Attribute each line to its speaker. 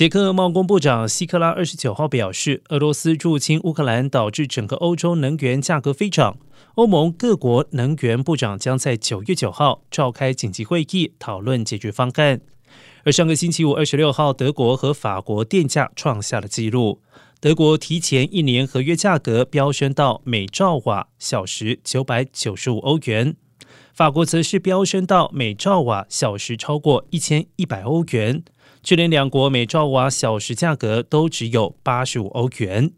Speaker 1: 捷克贸工部长希克拉二十九号表示，俄罗斯入侵乌克兰导致整个欧洲能源价格飞涨。欧盟各国能源部长将在九月九号召开紧急会议，讨论解决方案。而上个星期五二十六号，德国和法国电价创下了纪录。德国提前一年合约价格飙升到每兆瓦小时九百九十五欧元，法国则是飙升到每兆瓦小时超过一千一百欧元。就连两国每兆瓦小时价格都只有八十五欧元。